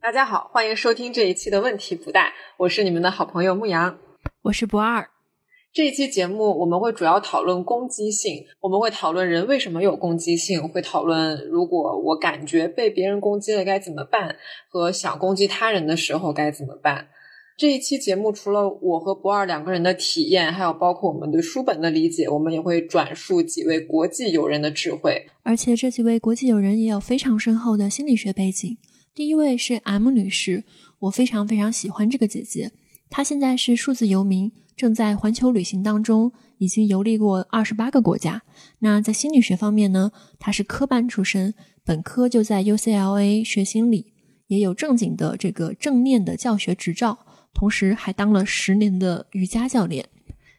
大家好，欢迎收听这一期的问题不大，我是你们的好朋友牧羊，我是不二。这一期节目我们会主要讨论攻击性，我们会讨论人为什么有攻击性，会讨论如果我感觉被别人攻击了该怎么办，和想攻击他人的时候该怎么办。这一期节目除了我和不二两个人的体验，还有包括我们对书本的理解，我们也会转述几位国际友人的智慧。而且这几位国际友人也有非常深厚的心理学背景。第一位是 M 女士，我非常非常喜欢这个姐姐。她现在是数字游民，正在环球旅行当中，已经游历过二十八个国家。那在心理学方面呢，她是科班出身，本科就在 UCLA 学心理，也有正经的这个正念的教学执照。同时还当了十年的瑜伽教练。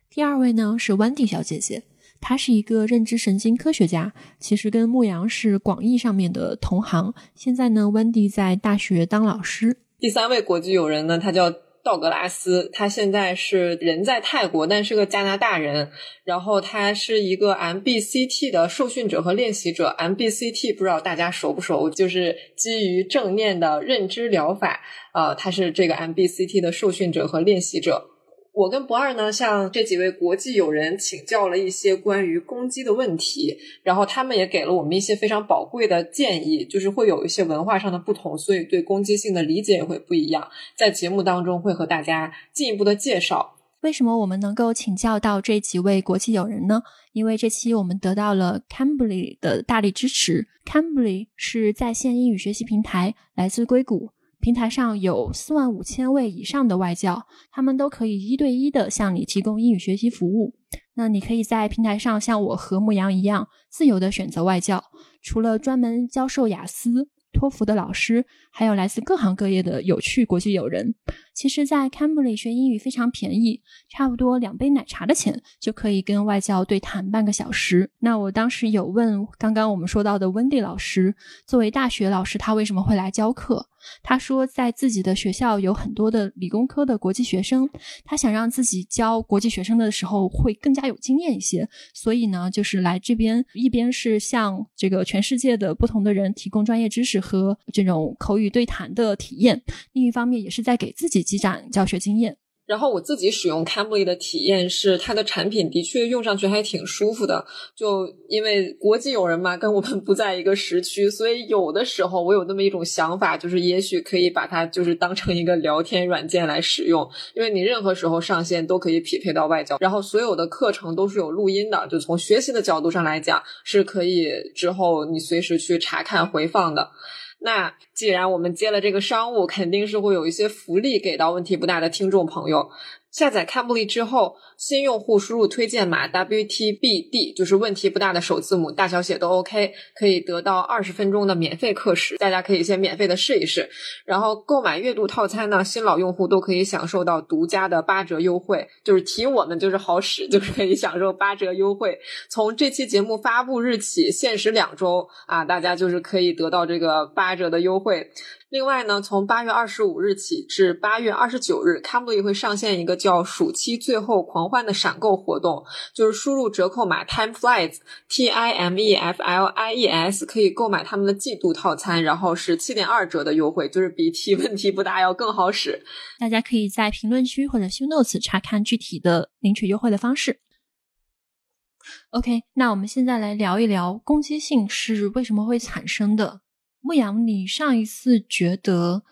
第二位呢是 Wendy 小姐姐，他是一个认知神经科学家，其实跟牧羊是广义上面的同行。现在呢，Wendy 在大学当老师。第三位国际友人呢，他叫道格拉斯，他现在是人在泰国，但是个加拿大人。然后他是一个 MBCT 的受训者和练习者。MBCT 不知道大家熟不熟？就是基于正念的认知疗法。呃，他是这个 MBCT 的受训者和练习者。我跟不二呢，向这几位国际友人请教了一些关于攻击的问题，然后他们也给了我们一些非常宝贵的建议，就是会有一些文化上的不同，所以对攻击性的理解也会不一样。在节目当中会和大家进一步的介绍。为什么我们能够请教到这几位国际友人呢？因为这期我们得到了 Cambly 的大力支持。Cambly 是在线英语学习平台，来自硅谷。平台上有四万五千位以上的外教，他们都可以一对一的向你提供英语学习服务。那你可以在平台上像我和牧羊一样，自由的选择外教。除了专门教授雅思。托福的老师，还有来自各行各业的有趣国际友人。其实，在 Cambly 学英语非常便宜，差不多两杯奶茶的钱就可以跟外教对谈半个小时。那我当时有问刚刚我们说到的 Wendy 老师，作为大学老师，他为什么会来教课？他说，在自己的学校有很多的理工科的国际学生，他想让自己教国际学生的时候会更加有经验一些，所以呢，就是来这边一边是向这个全世界的不同的人提供专业知识。和这种口语对谈的体验，另一方面也是在给自己积攒教学经验。然后我自己使用 Cambly 的体验是，它的产品的确用上去还挺舒服的。就因为国际友人嘛，跟我们不在一个时区，所以有的时候我有那么一种想法，就是也许可以把它就是当成一个聊天软件来使用。因为你任何时候上线都可以匹配到外教，然后所有的课程都是有录音的，就从学习的角度上来讲，是可以之后你随时去查看回放的。那既然我们接了这个商务，肯定是会有一些福利给到问题不大的听众朋友。下载 Cambly 之后，新用户输入推荐码 WTBD，就是问题不大的首字母，大小写都 OK，可以得到二十分钟的免费课时。大家可以先免费的试一试。然后购买月度套餐呢，新老用户都可以享受到独家的八折优惠，就是提我们就是好使，就是可以享受八折优惠。从这期节目发布日起，限时两周啊，大家就是可以得到这个八折的优惠。另外呢，从八月二十五日起至八月二十九日，Cambly 会上线一个叫“暑期最后狂欢”的闪购活动，就是输入折扣码 Time Flies T I M E F L I E S 可以购买他们的季度套餐，然后是七点二折的优惠，就是比提问题不大要更好使。大家可以在评论区或者 Xnotes 查看具体的领取优惠的方式。OK，那我们现在来聊一聊攻击性是为什么会产生的。牧羊，你上一次觉得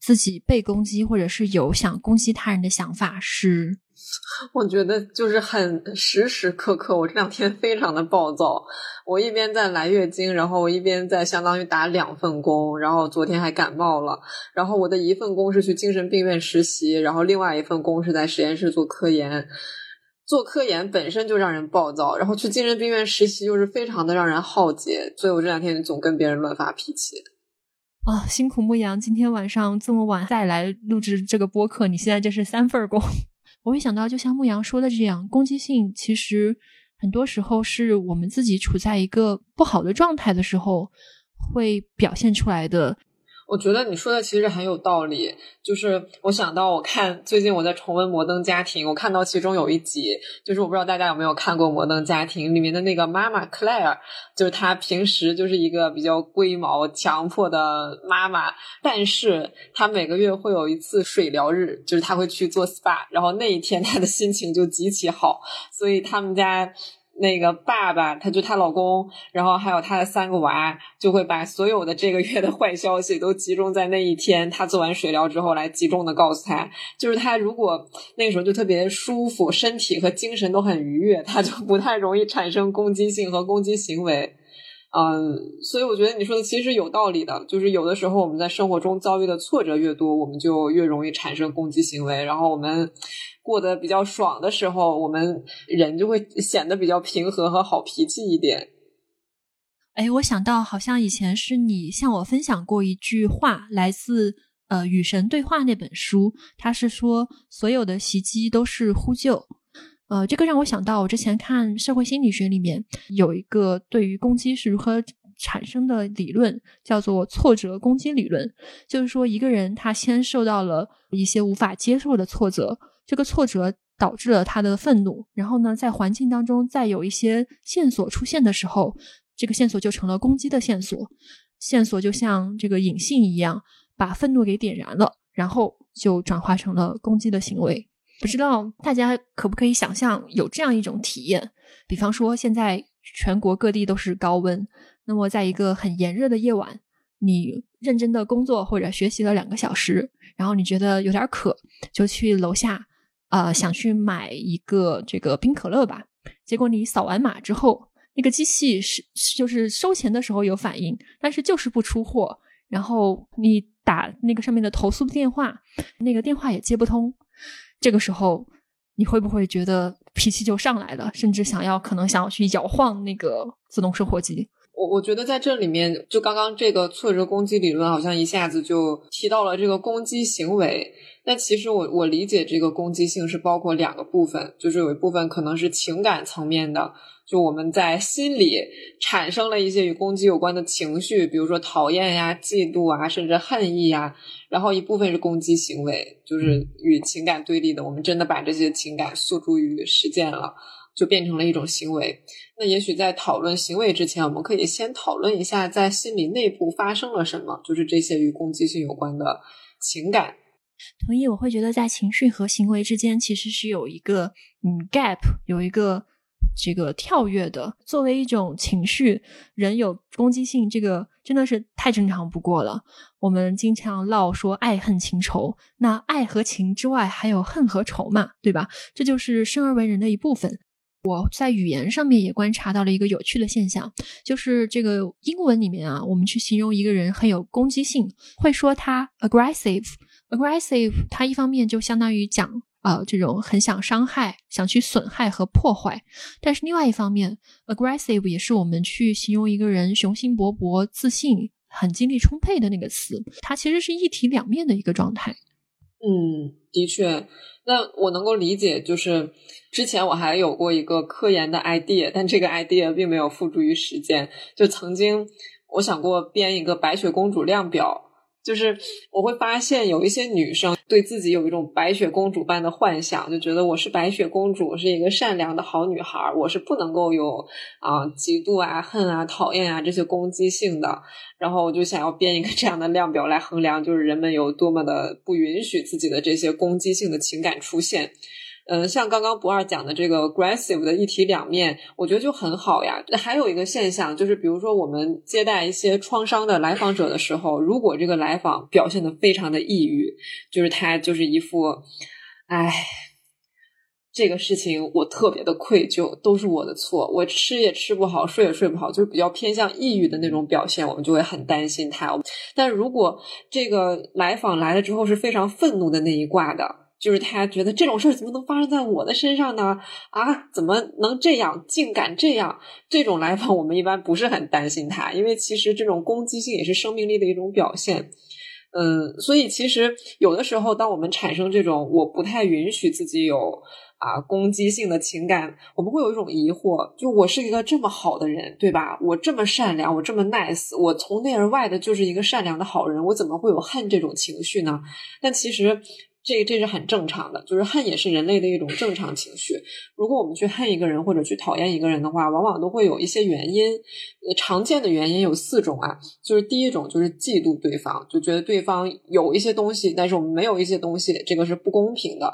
自己被攻击，或者是有想攻击他人的想法是？我觉得就是很时时刻刻，我这两天非常的暴躁。我一边在来月经，然后我一边在相当于打两份工，然后昨天还感冒了。然后我的一份工是去精神病院实习，然后另外一份工是在实验室做科研。做科研本身就让人暴躁，然后去精神病院实习又是非常的让人耗竭，所以我这两天总跟别人乱发脾气。啊，辛苦牧羊，今天晚上这么晚再来录制这个播客，你现在这是三份工。我会想到，就像牧羊说的这样，攻击性其实很多时候是我们自己处在一个不好的状态的时候会表现出来的。我觉得你说的其实很有道理，就是我想到我看最近我在重温《摩登家庭》，我看到其中有一集，就是我不知道大家有没有看过《摩登家庭》里面的那个妈妈 Claire，就是她平时就是一个比较龟毛、强迫的妈妈，但是她每个月会有一次水疗日，就是她会去做 SPA，然后那一天她的心情就极其好，所以他们家。那个爸爸，他就她老公，然后还有她的三个娃，就会把所有的这个月的坏消息都集中在那一天。她做完水疗之后，来集中的告诉他，就是他如果那个时候就特别舒服，身体和精神都很愉悦，他就不太容易产生攻击性和攻击行为。嗯，所以我觉得你说的其实有道理的，就是有的时候我们在生活中遭遇的挫折越多，我们就越容易产生攻击行为，然后我们。过得比较爽的时候，我们人就会显得比较平和和好脾气一点。哎，我想到好像以前是你向我分享过一句话，来自呃《与神对话》那本书，他是说所有的袭击都是呼救。呃，这个让我想到我之前看社会心理学里面有一个对于攻击是如何产生的理论，叫做挫折攻击理论，就是说一个人他先受到了一些无法接受的挫折。这个挫折导致了他的愤怒，然后呢，在环境当中再有一些线索出现的时候，这个线索就成了攻击的线索。线索就像这个引信一样，把愤怒给点燃了，然后就转化成了攻击的行为。不知道大家可不可以想象有这样一种体验？比方说，现在全国各地都是高温，那么在一个很炎热的夜晚，你认真的工作或者学习了两个小时，然后你觉得有点渴，就去楼下。呃，想去买一个这个冰可乐吧，结果你扫完码之后，那个机器是就是收钱的时候有反应，但是就是不出货。然后你打那个上面的投诉电话，那个电话也接不通。这个时候你会不会觉得脾气就上来了，甚至想要可能想要去摇晃那个自动售货机？我我觉得在这里面，就刚刚这个挫折攻击理论，好像一下子就提到了这个攻击行为。那其实我我理解这个攻击性是包括两个部分，就是有一部分可能是情感层面的，就我们在心里产生了一些与攻击有关的情绪，比如说讨厌呀、嫉妒啊，甚至恨意呀。然后一部分是攻击行为，就是与情感对立的，我们真的把这些情感诉诸于实践了，就变成了一种行为。那也许在讨论行为之前，我们可以先讨论一下在心理内部发生了什么，就是这些与攻击性有关的情感。同意，我会觉得在情绪和行为之间其实是有一个嗯 gap，有一个这个跳跃的。作为一种情绪，人有攻击性，这个真的是太正常不过了。我们经常唠说爱恨情仇，那爱和情之外还有恨和仇嘛，对吧？这就是生而为人的一部分。我在语言上面也观察到了一个有趣的现象，就是这个英文里面啊，我们去形容一个人很有攻击性，会说他 aggressive。aggressive，它一方面就相当于讲呃这种很想伤害、想去损害和破坏，但是另外一方面，aggressive 也是我们去形容一个人雄心勃勃、自信、很精力充沛的那个词，它其实是一体两面的一个状态。嗯，的确，那我能够理解，就是之前我还有过一个科研的 idea，但这个 idea 并没有付诸于实践。就曾经我想过编一个白雪公主量表。就是我会发现有一些女生对自己有一种白雪公主般的幻想，就觉得我是白雪公主，是一个善良的好女孩，我是不能够有啊嫉妒啊、恨啊、讨厌啊这些攻击性的。然后我就想要编一个这样的量表来衡量，就是人们有多么的不允许自己的这些攻击性的情感出现。嗯，像刚刚不二讲的这个 aggressive 的一体两面，我觉得就很好呀。还有一个现象就是，比如说我们接待一些创伤的来访者的时候，如果这个来访表现的非常的抑郁，就是他就是一副，哎，这个事情我特别的愧疚，都是我的错，我吃也吃不好，睡也睡不好，就是比较偏向抑郁的那种表现，我们就会很担心他。但如果这个来访来了之后是非常愤怒的那一挂的。就是他觉得这种事儿怎么能发生在我的身上呢？啊，怎么能这样，竟敢这样？这种来访我们一般不是很担心他，因为其实这种攻击性也是生命力的一种表现。嗯，所以其实有的时候，当我们产生这种我不太允许自己有啊攻击性的情感，我们会有一种疑惑：就我是一个这么好的人，对吧？我这么善良，我这么 nice，我从内而外的就是一个善良的好人，我怎么会有恨这种情绪呢？但其实。这这是很正常的，就是恨也是人类的一种正常情绪。如果我们去恨一个人或者去讨厌一个人的话，往往都会有一些原因。常见的原因有四种啊，就是第一种就是嫉妒对方，就觉得对方有一些东西，但是我们没有一些东西，这个是不公平的。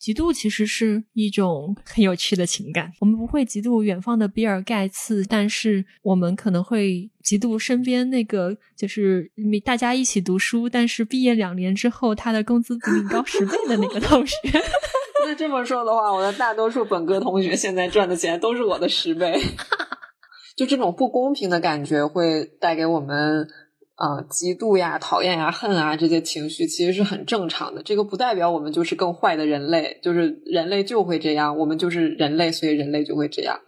嫉妒其实是一种很有趣的情感。我们不会嫉妒远方的比尔盖茨，但是我们可能会嫉妒身边那个就是大家一起读书，但是毕业两年之后他的工资比你高十倍的那个同学。那这么说的话，我的大多数本科同学现在赚的钱都是我的十倍。就这种不公平的感觉会带给我们。啊，嫉妒呀、讨厌呀、恨啊，这些情绪其实是很正常的。这个不代表我们就是更坏的人类，就是人类就会这样，我们就是人类，所以人类就会这样。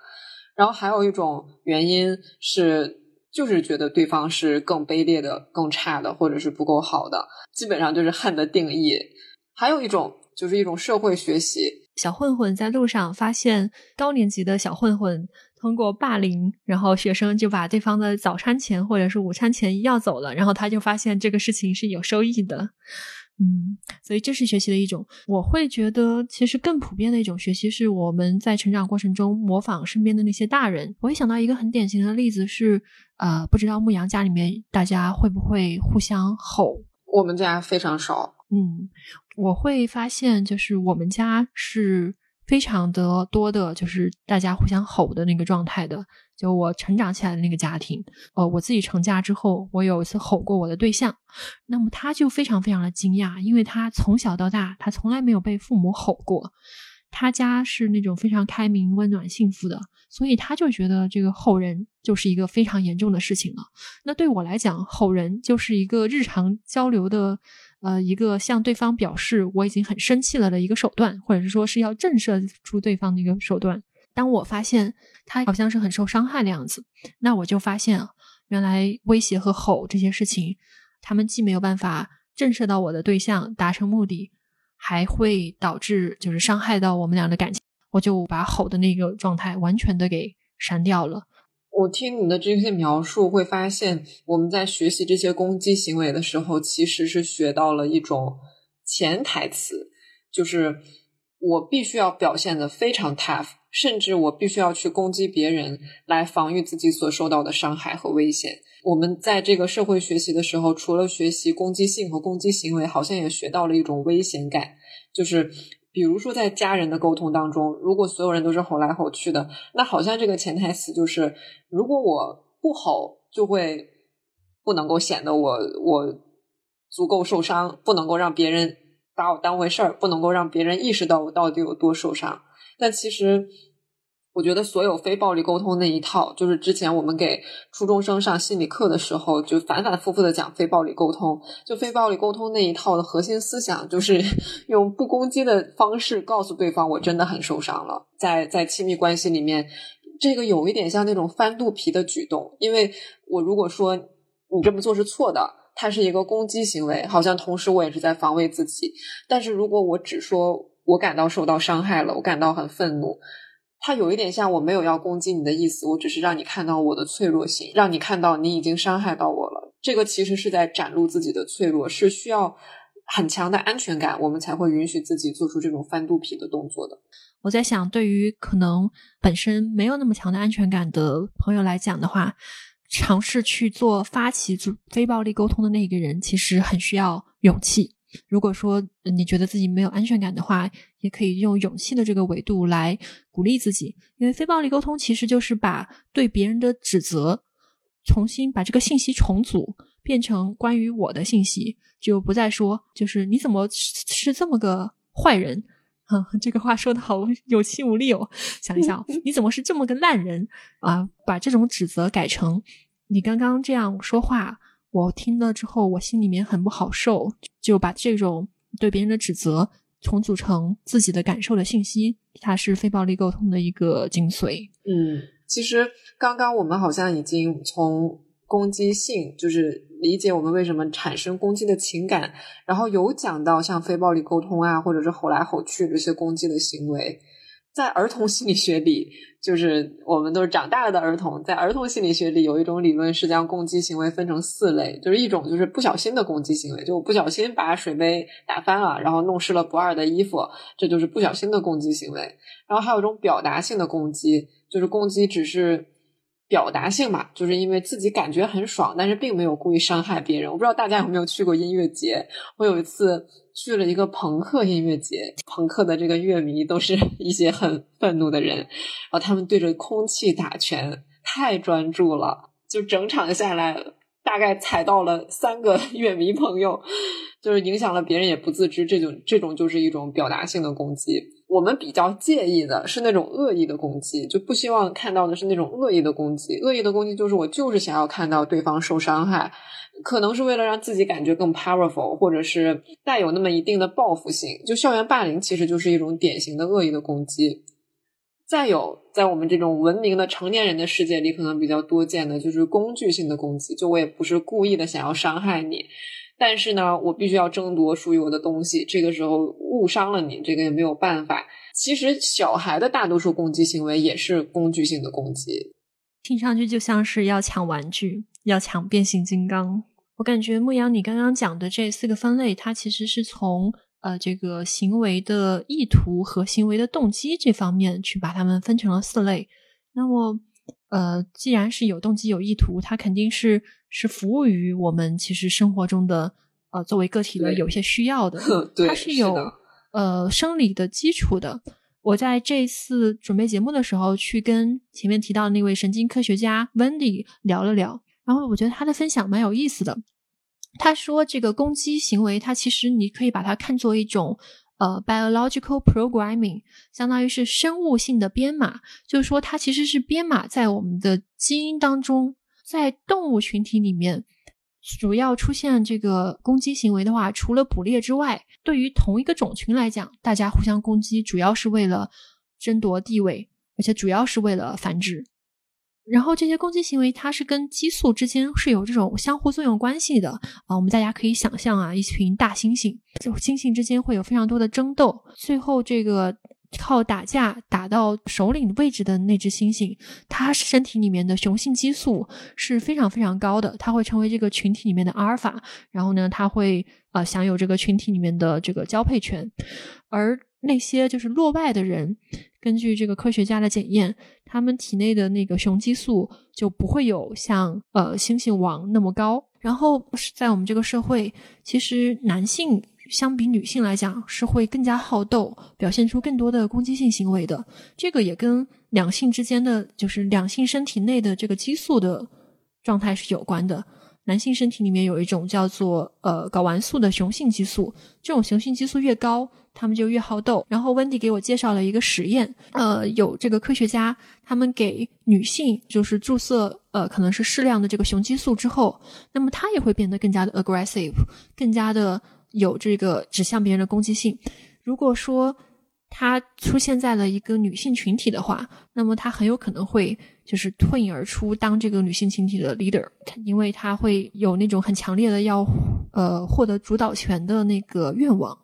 然后还有一种原因是，就是觉得对方是更卑劣的、更差的，或者是不够好的，基本上就是恨的定义。还有一种就是一种社会学习，小混混在路上发现高年级的小混混。通过霸凌，然后学生就把对方的早餐钱或者是午餐钱要走了，然后他就发现这个事情是有收益的，嗯，所以这是学习的一种。我会觉得，其实更普遍的一种学习是我们在成长过程中模仿身边的那些大人。我会想到一个很典型的例子是，呃，不知道牧羊家里面大家会不会互相吼？我们家非常少。嗯，我会发现就是我们家是。非常的多的，就是大家互相吼的那个状态的。就我成长起来的那个家庭，呃，我自己成家之后，我有一次吼过我的对象，那么他就非常非常的惊讶，因为他从小到大，他从来没有被父母吼过。他家是那种非常开明、温暖、幸福的，所以他就觉得这个吼人就是一个非常严重的事情了。那对我来讲，吼人就是一个日常交流的。呃，一个向对方表示我已经很生气了的一个手段，或者是说是要震慑出对方的一个手段。当我发现他好像是很受伤害的样子，那我就发现，原来威胁和吼这些事情，他们既没有办法震慑到我的对象达成目的，还会导致就是伤害到我们俩的感情。我就把吼的那个状态完全的给删掉了。我听你的这些描述，会发现我们在学习这些攻击行为的时候，其实是学到了一种潜台词，就是我必须要表现的非常 tough，甚至我必须要去攻击别人来防御自己所受到的伤害和危险。我们在这个社会学习的时候，除了学习攻击性和攻击行为，好像也学到了一种危险感，就是。比如说，在家人的沟通当中，如果所有人都是吼来吼去的，那好像这个潜台词就是：如果我不吼，就会不能够显得我我足够受伤，不能够让别人把我当回事儿，不能够让别人意识到我到底有多受伤。但其实。我觉得所有非暴力沟通那一套，就是之前我们给初中生上心理课的时候，就反反复复的讲非暴力沟通。就非暴力沟通那一套的核心思想，就是 用不攻击的方式告诉对方，我真的很受伤了。在在亲密关系里面，这个有一点像那种翻肚皮的举动，因为我如果说你这么做是错的，它是一个攻击行为，好像同时我也是在防卫自己。但是如果我只说我感到受到伤害了，我感到很愤怒。它有一点像我没有要攻击你的意思，我只是让你看到我的脆弱性，让你看到你已经伤害到我了。这个其实是在展露自己的脆弱，是需要很强的安全感，我们才会允许自己做出这种翻肚皮的动作的。我在想，对于可能本身没有那么强的安全感的朋友来讲的话，尝试去做发起非暴力沟通的那个人，其实很需要勇气。如果说你觉得自己没有安全感的话，也可以用勇气的这个维度来鼓励自己，因为非暴力沟通其实就是把对别人的指责重新把这个信息重组，变成关于我的信息，就不再说就是你怎么是这么个坏人啊？这个话说的好有气无力哦。想一想，你怎么是这么个烂人啊？把这种指责改成你刚刚这样说话。我听了之后，我心里面很不好受，就把这种对别人的指责重组成自己的感受的信息，它是非暴力沟通的一个精髓。嗯，其实刚刚我们好像已经从攻击性，就是理解我们为什么产生攻击的情感，然后有讲到像非暴力沟通啊，或者是吼来吼去这些攻击的行为。在儿童心理学里，就是我们都是长大了的儿童。在儿童心理学里，有一种理论是将攻击行为分成四类，就是一种就是不小心的攻击行为，就我不小心把水杯打翻了，然后弄湿了不二的衣服，这就是不小心的攻击行为。然后还有一种表达性的攻击，就是攻击只是。表达性嘛，就是因为自己感觉很爽，但是并没有故意伤害别人。我不知道大家有没有去过音乐节，我有一次去了一个朋克音乐节，朋克的这个乐迷都是一些很愤怒的人，然后他们对着空气打拳，太专注了，就整场下来大概踩到了三个 乐迷朋友，就是影响了别人也不自知。这种这种就是一种表达性的攻击。我们比较介意的是那种恶意的攻击，就不希望看到的是那种恶意的攻击。恶意的攻击就是我就是想要看到对方受伤害，可能是为了让自己感觉更 powerful，或者是带有那么一定的报复性。就校园霸凌其实就是一种典型的恶意的攻击。再有，在我们这种文明的成年人的世界里，可能比较多见的就是工具性的攻击。就我也不是故意的想要伤害你。但是呢，我必须要争夺属于我的东西。这个时候误伤了你，这个也没有办法。其实小孩的大多数攻击行为也是工具性的攻击，听上去就像是要抢玩具，要抢变形金刚。我感觉牧羊，你刚刚讲的这四个分类，它其实是从呃这个行为的意图和行为的动机这方面去把它们分成了四类。那么。呃，既然是有动机、有意图，它肯定是是服务于我们其实生活中的呃作为个体的有些需要的，它是有呃生理的基础的。我在这次准备节目的时候，去跟前面提到的那位神经科学家 Wendy 聊了聊，然后我觉得他的分享蛮有意思的。他说，这个攻击行为，它其实你可以把它看作一种。呃，biological programming 相当于是生物性的编码，就是说它其实是编码在我们的基因当中。在动物群体里面，主要出现这个攻击行为的话，除了捕猎之外，对于同一个种群来讲，大家互相攻击主要是为了争夺地位，而且主要是为了繁殖。然后这些攻击行为，它是跟激素之间是有这种相互作用关系的啊。我们大家可以想象啊，一群大猩猩，就猩猩之间会有非常多的争斗，最后这个靠打架打到首领位置的那只猩猩，它身体里面的雄性激素是非常非常高的，它会成为这个群体里面的阿尔法，然后呢，它会呃享有这个群体里面的这个交配权，而那些就是落败的人。根据这个科学家的检验，他们体内的那个雄激素就不会有像呃猩猩王那么高。然后在我们这个社会，其实男性相比女性来讲是会更加好斗，表现出更多的攻击性行为的。这个也跟两性之间的就是两性身体内的这个激素的状态是有关的。男性身体里面有一种叫做呃睾丸素的雄性激素，这种雄性激素越高。他们就越好斗。然后温迪给我介绍了一个实验，呃，有这个科学家，他们给女性就是注射，呃，可能是适量的这个雄激素之后，那么她也会变得更加的 aggressive，更加的有这个指向别人的攻击性。如果说她出现在了一个女性群体的话，那么她很有可能会就是脱颖而出，当这个女性群体的 leader，因为她会有那种很强烈的要呃获得主导权的那个愿望。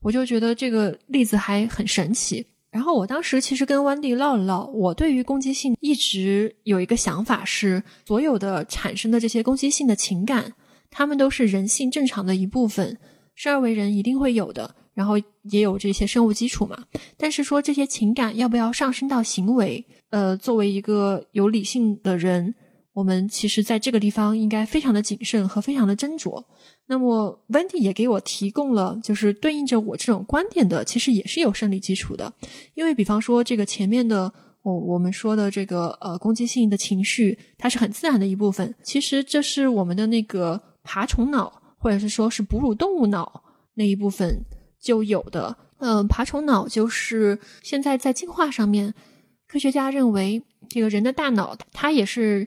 我就觉得这个例子还很神奇。然后我当时其实跟 Wendy 唠了唠，我对于攻击性一直有一个想法是，所有的产生的这些攻击性的情感，他们都是人性正常的一部分，生而为人一定会有的，然后也有这些生物基础嘛。但是说这些情感要不要上升到行为，呃，作为一个有理性的人，我们其实在这个地方应该非常的谨慎和非常的斟酌。那么，Wendy 也给我提供了，就是对应着我这种观点的，其实也是有生理基础的。因为，比方说这个前面的，我我们说的这个呃攻击性的情绪，它是很自然的一部分。其实这是我们的那个爬虫脑，或者是说是哺乳动物脑那一部分就有的。嗯，爬虫脑就是现在在进化上面，科学家认为这个人的大脑它也是。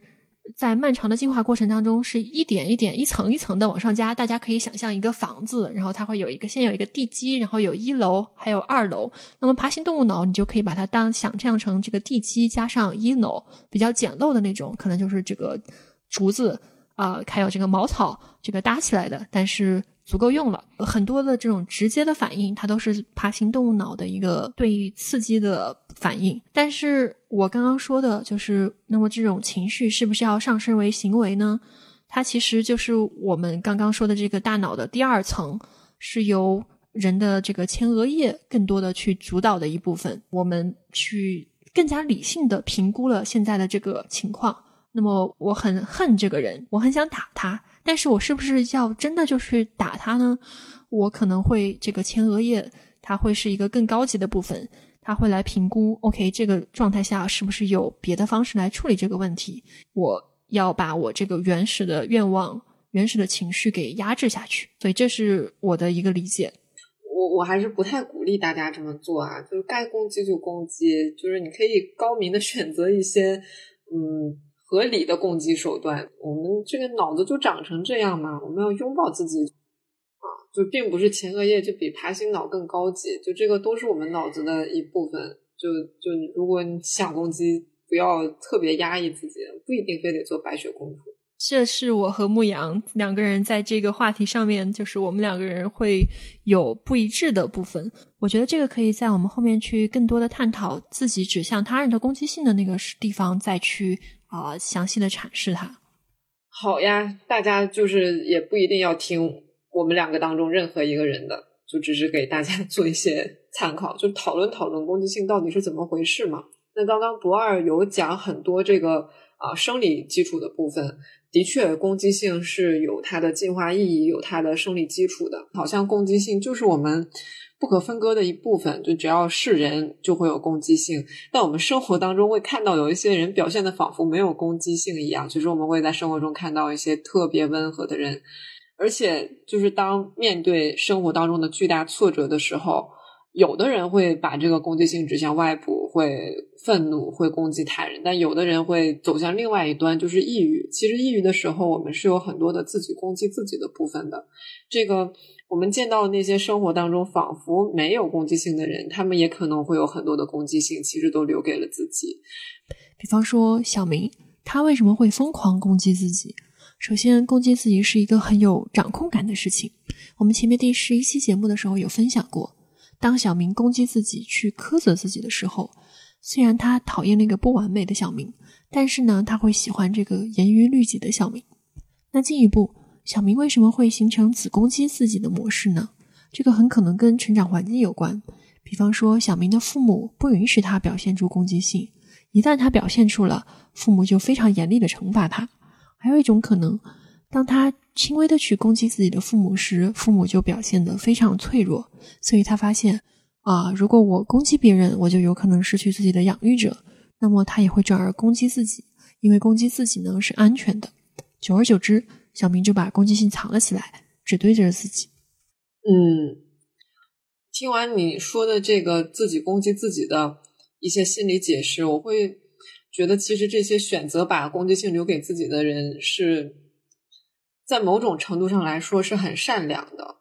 在漫长的进化过程当中，是一点一点、一层一层的往上加。大家可以想象一个房子，然后它会有一个先有一个地基，然后有一楼，还有二楼。那么爬行动物脑，你就可以把它当想象成这个地基加上一楼，比较简陋的那种，可能就是这个竹子啊，还有这个茅草这个搭起来的，但是足够用了。很多的这种直接的反应，它都是爬行动物脑的一个对刺激的反应。但是我刚刚说的就是，那么这种情绪是不是要上升为行为呢？它其实就是我们刚刚说的这个大脑的第二层，是由人的这个前额叶更多的去主导的一部分。我们去更加理性的评估了现在的这个情况。那么我很恨这个人，我很想打他，但是我是不是要真的就去打他呢？我可能会这个前额叶，它会是一个更高级的部分，它会来评估。OK，这个状态下是不是有别的方式来处理这个问题？我。要把我这个原始的愿望、原始的情绪给压制下去，所以这是我的一个理解。我我还是不太鼓励大家这么做啊，就是该攻击就攻击，就是你可以高明的选择一些嗯合理的攻击手段。我们这个脑子就长成这样嘛，我们要拥抱自己啊，就并不是前额叶就比爬行脑更高级，就这个都是我们脑子的一部分。就就如果你想攻击。不要特别压抑自己，不一定非得做白雪公主。这是我和牧羊两个人在这个话题上面，就是我们两个人会有不一致的部分。我觉得这个可以在我们后面去更多的探讨自己指向他人的攻击性的那个地方，再去啊详细的阐释它。好呀，大家就是也不一定要听我们两个当中任何一个人的，就只是给大家 做一些参考，就讨论讨论攻击性到底是怎么回事嘛。那刚刚不二有讲很多这个啊生理基础的部分，的确攻击性是有它的进化意义，有它的生理基础的。好像攻击性就是我们不可分割的一部分，就只要是人就会有攻击性。但我们生活当中会看到有一些人表现的仿佛没有攻击性一样，其实我们会在生活中看到一些特别温和的人，而且就是当面对生活当中的巨大挫折的时候。有的人会把这个攻击性指向外部，会愤怒，会攻击他人；但有的人会走向另外一端，就是抑郁。其实抑郁的时候，我们是有很多的自己攻击自己的部分的。这个我们见到的那些生活当中仿佛没有攻击性的人，他们也可能会有很多的攻击性，其实都留给了自己。比方说小明，他为什么会疯狂攻击自己？首先，攻击自己是一个很有掌控感的事情。我们前面第十一期节目的时候有分享过。当小明攻击自己、去苛责自己的时候，虽然他讨厌那个不完美的小明，但是呢，他会喜欢这个严于律己的小明。那进一步，小明为什么会形成此攻击自己的模式呢？这个很可能跟成长环境有关。比方说，小明的父母不允许他表现出攻击性，一旦他表现出了，父母就非常严厉的惩罚他。还有一种可能。当他轻微的去攻击自己的父母时，父母就表现得非常脆弱，所以他发现啊，如果我攻击别人，我就有可能失去自己的养育者，那么他也会转而攻击自己，因为攻击自己呢是安全的。久而久之，小明就把攻击性藏了起来，只对着自己。嗯，听完你说的这个自己攻击自己的一些心理解释，我会觉得其实这些选择把攻击性留给自己的人是。在某种程度上来说是很善良的，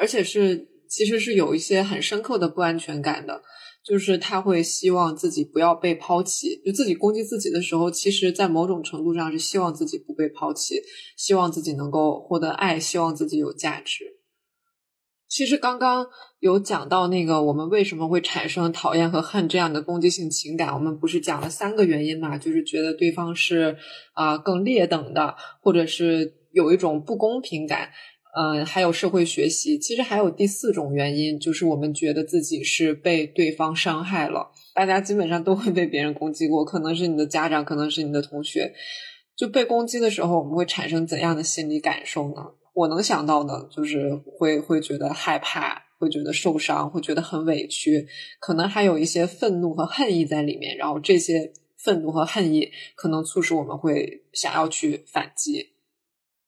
而且是其实是有一些很深刻的不安全感的，就是他会希望自己不要被抛弃，就自己攻击自己的时候，其实在某种程度上是希望自己不被抛弃，希望自己能够获得爱，希望自己有价值。其实刚刚有讲到那个我们为什么会产生讨厌和恨这样的攻击性情感，我们不是讲了三个原因嘛？就是觉得对方是啊更劣等的，或者是。有一种不公平感，嗯，还有社会学习。其实还有第四种原因，就是我们觉得自己是被对方伤害了。大家基本上都会被别人攻击过，可能是你的家长，可能是你的同学。就被攻击的时候，我们会产生怎样的心理感受呢？我能想到的就是会会觉得害怕，会觉得受伤，会觉得很委屈，可能还有一些愤怒和恨意在里面。然后这些愤怒和恨意可能促使我们会想要去反击。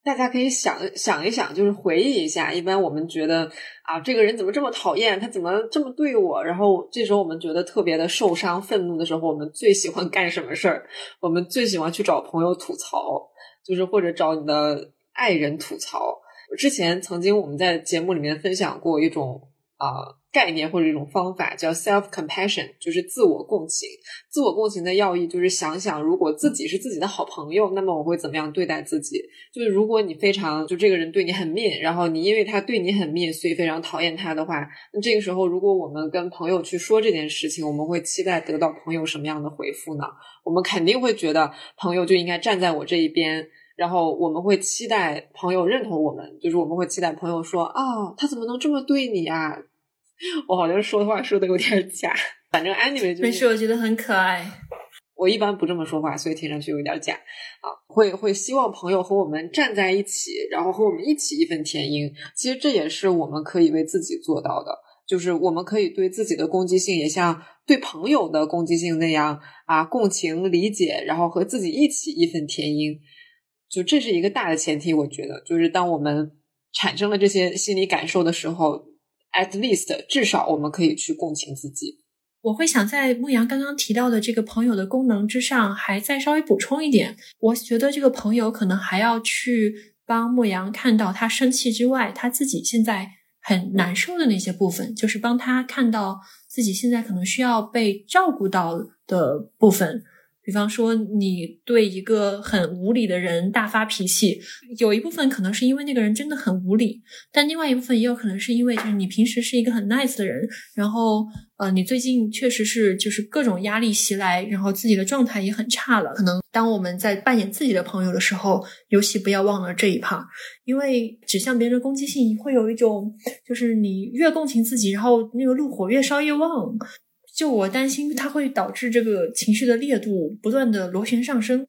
大家可以想想一想，就是回忆一下。一般我们觉得啊，这个人怎么这么讨厌？他怎么这么对我？然后这时候我们觉得特别的受伤、愤怒的时候，我们最喜欢干什么事儿？我们最喜欢去找朋友吐槽，就是或者找你的爱人吐槽。之前曾经我们在节目里面分享过一种啊。概念或者一种方法叫 self compassion，就是自我共情。自我共情的要义就是想想，如果自己是自己的好朋友，那么我会怎么样对待自己？就是如果你非常就这个人对你很 mean，然后你因为他对你很 mean，所以非常讨厌他的话，那这个时候如果我们跟朋友去说这件事情，我们会期待得到朋友什么样的回复呢？我们肯定会觉得朋友就应该站在我这一边，然后我们会期待朋友认同我们，就是我们会期待朋友说啊，他怎么能这么对你啊？我好像说话说的有点假，反正 anyway 就没事，我觉得很可爱。我一般不这么说话，所以听上去有点假啊。会会希望朋友和我们站在一起，然后和我们一起义愤填膺。其实这也是我们可以为自己做到的，就是我们可以对自己的攻击性也像对朋友的攻击性那样啊，共情理解，然后和自己一起义愤填膺。就这是一个大的前提，我觉得就是当我们产生了这些心理感受的时候。At least，至少我们可以去共情自己。我会想在牧羊刚刚提到的这个朋友的功能之上，还再稍微补充一点。我觉得这个朋友可能还要去帮牧羊看到他生气之外，他自己现在很难受的那些部分，就是帮他看到自己现在可能需要被照顾到的部分。比方说，你对一个很无理的人大发脾气，有一部分可能是因为那个人真的很无理，但另外一部分也有可能是因为就是你平时是一个很 nice 的人，然后呃，你最近确实是就是各种压力袭来，然后自己的状态也很差了。可能当我们在扮演自己的朋友的时候，尤其不要忘了这一 part，因为指向别人的攻击性会有一种就是你越共情自己，然后那个怒火越烧越旺。就我担心，它会导致这个情绪的烈度不断的螺旋上升。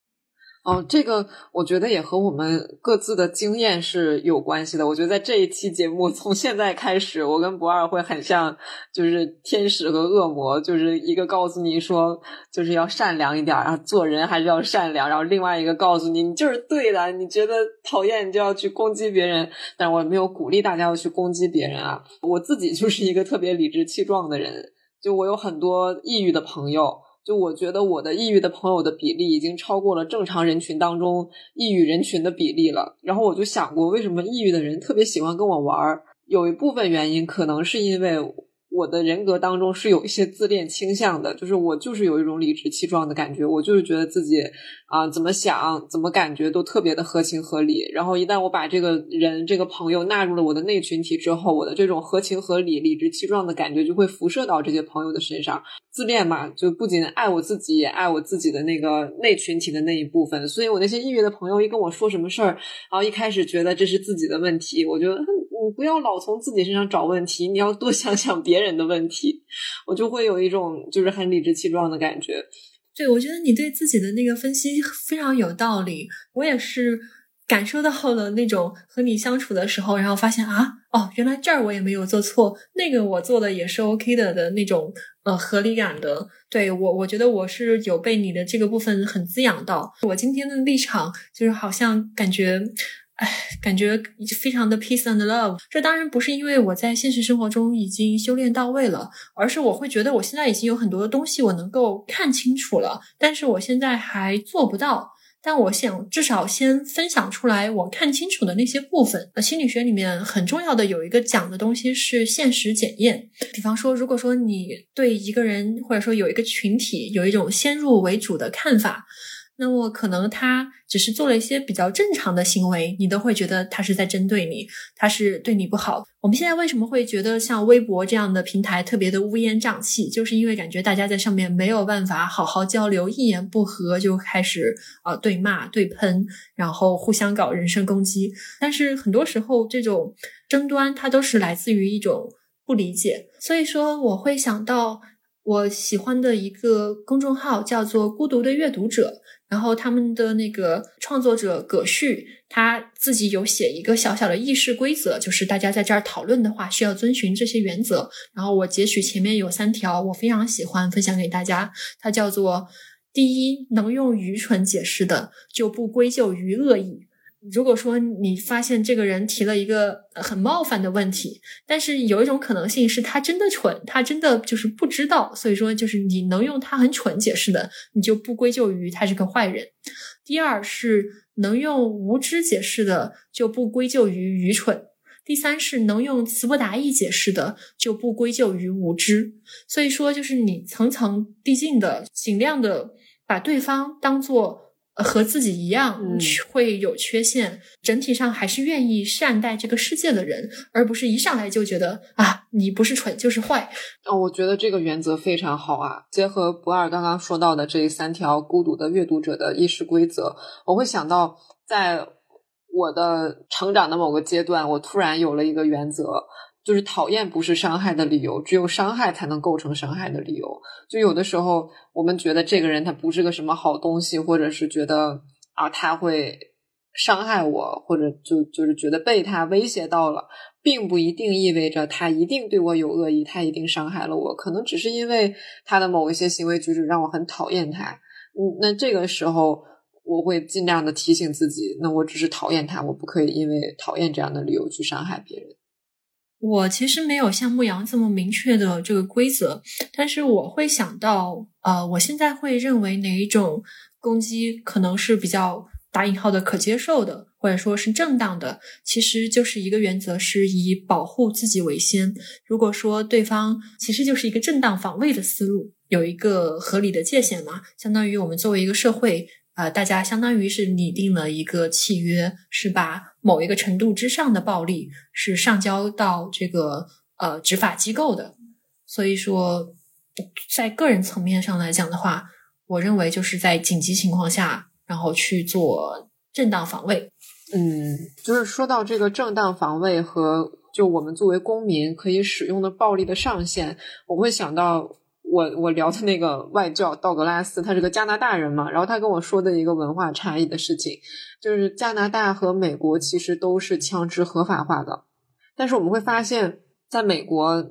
哦，这个我觉得也和我们各自的经验是有关系的。我觉得在这一期节目，从现在开始，我跟不二会很像，就是天使和恶魔，就是一个告诉你说，就是要善良一点啊，做人还是要善良；然后另外一个告诉你，你就是对的，你觉得讨厌你就要去攻击别人。但是我没有鼓励大家要去攻击别人啊，我自己就是一个特别理直气壮的人。就我有很多抑郁的朋友，就我觉得我的抑郁的朋友的比例已经超过了正常人群当中抑郁人群的比例了。然后我就想过，为什么抑郁的人特别喜欢跟我玩儿？有一部分原因可能是因为。我的人格当中是有一些自恋倾向的，就是我就是有一种理直气壮的感觉，我就是觉得自己啊怎么想怎么感觉都特别的合情合理。然后一旦我把这个人这个朋友纳入了我的内群体之后，我的这种合情合理、理直气壮的感觉就会辐射到这些朋友的身上。自恋嘛，就不仅爱我自己，也爱我自己的那个内群体的那一部分。所以我那些抑郁的朋友一跟我说什么事儿，然后一开始觉得这是自己的问题，我就。我不要老从自己身上找问题，你要多想想别人的问题。我就会有一种就是很理直气壮的感觉。对，我觉得你对自己的那个分析非常有道理。我也是感受到了那种和你相处的时候，然后发现啊，哦，原来这儿我也没有做错，那个我做的也是 OK 的的那种呃合理感的。对我，我觉得我是有被你的这个部分很滋养到。我今天的立场就是好像感觉。哎，感觉非常的 peace and love。这当然不是因为我在现实生活中已经修炼到位了，而是我会觉得我现在已经有很多的东西我能够看清楚了，但是我现在还做不到。但我想至少先分享出来我看清楚的那些部分。呃，心理学里面很重要的有一个讲的东西是现实检验。比方说，如果说你对一个人或者说有一个群体有一种先入为主的看法。那么可能他只是做了一些比较正常的行为，你都会觉得他是在针对你，他是对你不好。我们现在为什么会觉得像微博这样的平台特别的乌烟瘴气？就是因为感觉大家在上面没有办法好好交流，一言不合就开始啊对骂、对喷，然后互相搞人身攻击。但是很多时候这种争端它都是来自于一种不理解，所以说我会想到我喜欢的一个公众号叫做“孤独的阅读者”。然后他们的那个创作者葛旭，他自己有写一个小小的议事规则，就是大家在这儿讨论的话，需要遵循这些原则。然后我截取前面有三条，我非常喜欢分享给大家。它叫做：第一，能用愚蠢解释的，就不归咎于恶意。如果说你发现这个人提了一个很冒犯的问题，但是有一种可能性是他真的蠢，他真的就是不知道，所以说就是你能用他很蠢解释的，你就不归咎于他是个坏人。第二是能用无知解释的，就不归咎于愚蠢。第三是能用词不达意解释的，就不归咎于无知。所以说，就是你层层递进的，尽量的把对方当做。和自己一样会有缺陷，整体上还是愿意善待这个世界的人，而不是一上来就觉得啊，你不是蠢就是坏。哦，我觉得这个原则非常好啊！结合不二刚刚说到的这三条孤独的阅读者的意识规则，我会想到，在我的成长的某个阶段，我突然有了一个原则。就是讨厌不是伤害的理由，只有伤害才能构成伤害的理由。就有的时候，我们觉得这个人他不是个什么好东西，或者是觉得啊他会伤害我，或者就就是觉得被他威胁到了，并不一定意味着他一定对我有恶意，他一定伤害了我。可能只是因为他的某一些行为举止让我很讨厌他。嗯，那这个时候我会尽量的提醒自己，那我只是讨厌他，我不可以因为讨厌这样的理由去伤害别人。我其实没有像牧羊这么明确的这个规则，但是我会想到，呃，我现在会认为哪一种攻击可能是比较打引号的可接受的，或者说是正当的，其实就是一个原则，是以保护自己为先。如果说对方其实就是一个正当防卫的思路，有一个合理的界限嘛，相当于我们作为一个社会。呃，大家相当于是拟定了一个契约，是把某一个程度之上的暴力是上交到这个呃执法机构的。所以说，在个人层面上来讲的话，我认为就是在紧急情况下，然后去做正当防卫。嗯，就是说到这个正当防卫和就我们作为公民可以使用的暴力的上限，我会想到。我我聊的那个外教道格拉斯，他是个加拿大人嘛，然后他跟我说的一个文化差异的事情，就是加拿大和美国其实都是枪支合法化的，但是我们会发现，在美国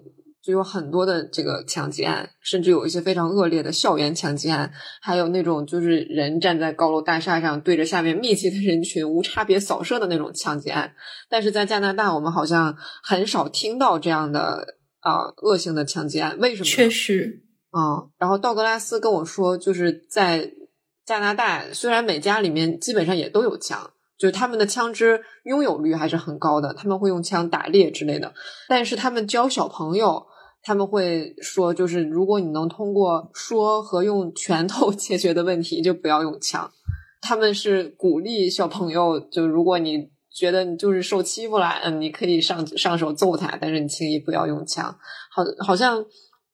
就有很多的这个枪击案，甚至有一些非常恶劣的校园枪击案，还有那种就是人站在高楼大厦上对着下面密集的人群无差别扫射的那种枪击案，但是在加拿大我们好像很少听到这样的啊恶性的枪击案，为什么？确实。嗯，然后道格拉斯跟我说，就是在加拿大，虽然每家里面基本上也都有枪，就是他们的枪支拥有率还是很高的，他们会用枪打猎之类的。但是他们教小朋友，他们会说，就是如果你能通过说和用拳头 解决的问题，就不要用枪。他们是鼓励小朋友，就如果你觉得你就是受欺负了，嗯，你可以上上手揍他，但是你轻易不要用枪。好，好像。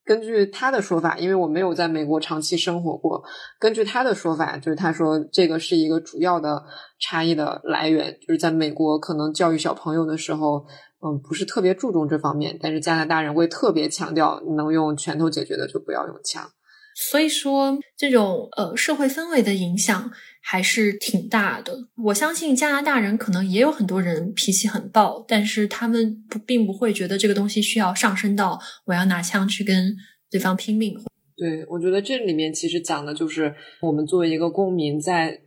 根据他的说法，因为我没有在美国长期生活过，根据他的说法，就是他说这个是一个主要的差异的来源，就是在美国可能教育小朋友的时候，嗯，不是特别注重这方面，但是加拿大人会特别强调，能用拳头解决的就不要用枪。所以说，这种呃社会氛围的影响还是挺大的。我相信加拿大人可能也有很多人脾气很暴，但是他们不并不会觉得这个东西需要上升到我要拿枪去跟对方拼命。对，我觉得这里面其实讲的就是我们作为一个公民，在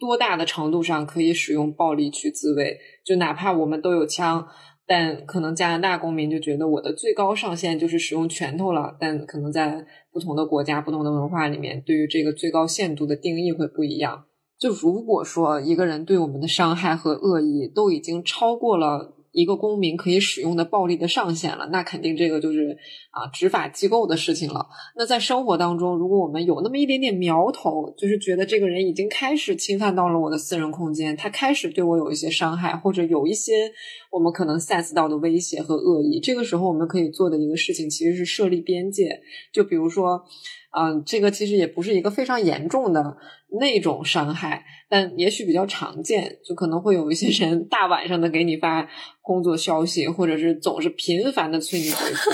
多大的程度上可以使用暴力去自卫，就哪怕我们都有枪。但可能加拿大公民就觉得我的最高上限就是使用拳头了，但可能在不同的国家、不同的文化里面，对于这个最高限度的定义会不一样。就如果说一个人对我们的伤害和恶意都已经超过了。一个公民可以使用的暴力的上限了，那肯定这个就是啊执法机构的事情了。那在生活当中，如果我们有那么一点点苗头，就是觉得这个人已经开始侵犯到了我的私人空间，他开始对我有一些伤害，或者有一些我们可能 sense 到的威胁和恶意，这个时候我们可以做的一个事情其实是设立边界，就比如说。嗯，这个其实也不是一个非常严重的那种伤害，但也许比较常见，就可能会有一些人大晚上的给你发工作消息，或者是总是频繁的催你回复。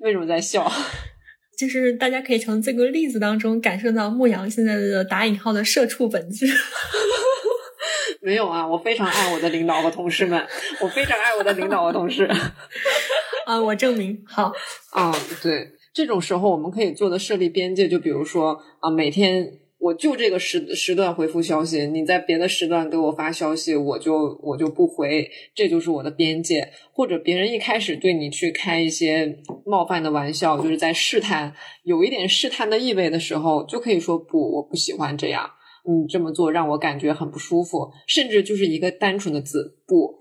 为什么在笑？就是大家可以从这个例子当中感受到牧羊现在的打引号的社畜本质。没有啊，我非常爱我的领导和同事们，我非常爱我的领导和同事。啊，我证明好。啊，对。这种时候，我们可以做的设立边界，就比如说啊，每天我就这个时时段回复消息，你在别的时段给我发消息，我就我就不回，这就是我的边界。或者别人一开始对你去开一些冒犯的玩笑，就是在试探，有一点试探的意味的时候，就可以说不，我不喜欢这样，你这么做让我感觉很不舒服，甚至就是一个单纯的字不。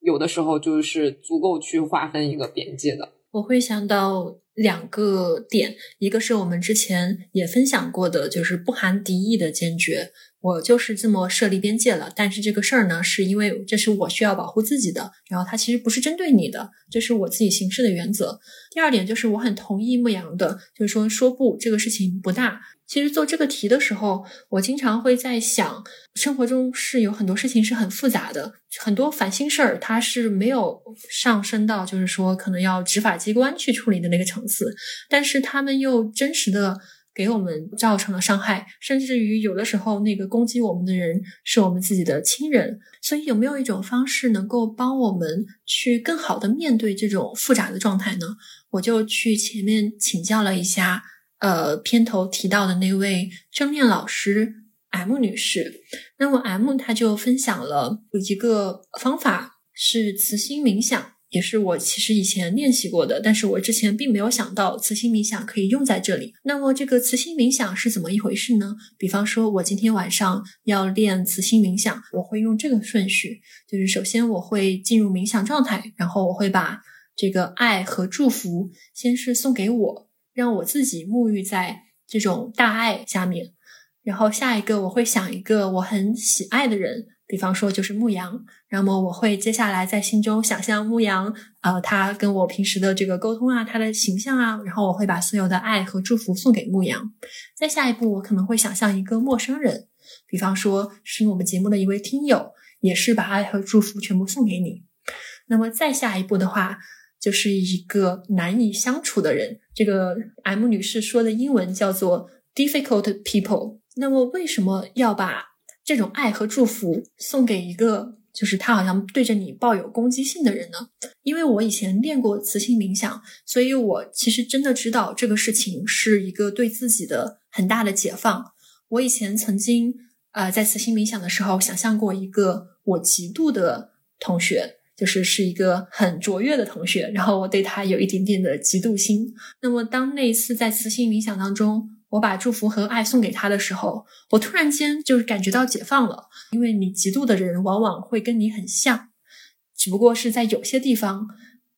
有的时候就是足够去划分一个边界的。我会想到两个点，一个是我们之前也分享过的，就是不含敌意的坚决。我就是这么设立边界了，但是这个事儿呢，是因为这是我需要保护自己的，然后它其实不是针对你的，这是我自己行事的原则。第二点就是我很同意牧羊的，就是说说不，这个事情不大。其实做这个题的时候，我经常会在想，生活中是有很多事情是很复杂的，很多烦心事儿，它是没有上升到就是说可能要执法机关去处理的那个层次，但是他们又真实的。给我们造成了伤害，甚至于有的时候，那个攻击我们的人是我们自己的亲人。所以，有没有一种方式能够帮我们去更好的面对这种复杂的状态呢？我就去前面请教了一下，呃，片头提到的那位正念老师 M 女士。那么 M 她就分享了一个方法，是慈心冥想。也是我其实以前练习过的，但是我之前并没有想到慈心冥想可以用在这里。那么这个慈心冥想是怎么一回事呢？比方说，我今天晚上要练慈心冥想，我会用这个顺序，就是首先我会进入冥想状态，然后我会把这个爱和祝福先是送给我，让我自己沐浴在这种大爱下面，然后下一个我会想一个我很喜爱的人。比方说就是牧羊，那么我会接下来在心中想象牧羊，呃，他跟我平时的这个沟通啊，他的形象啊，然后我会把所有的爱和祝福送给牧羊。再下一步，我可能会想象一个陌生人，比方说是我们节目的一位听友，也是把爱和祝福全部送给你。那么再下一步的话，就是一个难以相处的人，这个 M 女士说的英文叫做 difficult people。那么为什么要把？这种爱和祝福送给一个就是他好像对着你抱有攻击性的人呢？因为我以前练过磁性冥想，所以我其实真的知道这个事情是一个对自己的很大的解放。我以前曾经呃在磁性冥想的时候，想象过一个我嫉妒的同学，就是是一个很卓越的同学，然后我对他有一点点的嫉妒心。那么当那一次在磁性冥想当中。我把祝福和爱送给他的时候，我突然间就是感觉到解放了，因为你嫉妒的人往往会跟你很像，只不过是在有些地方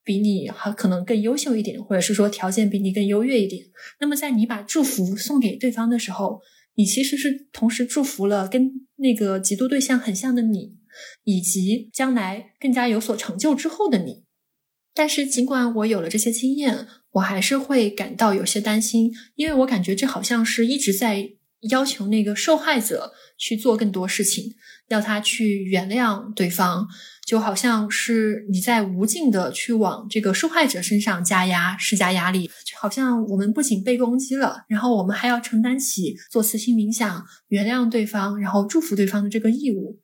比你还可能更优秀一点，或者是说条件比你更优越一点。那么在你把祝福送给对方的时候，你其实是同时祝福了跟那个嫉妒对象很像的你，以及将来更加有所成就之后的你。但是尽管我有了这些经验。我还是会感到有些担心，因为我感觉这好像是一直在要求那个受害者去做更多事情，要他去原谅对方，就好像是你在无尽的去往这个受害者身上加压、施加压力，就好像我们不仅被攻击了，然后我们还要承担起做慈心冥想、原谅对方，然后祝福对方的这个义务。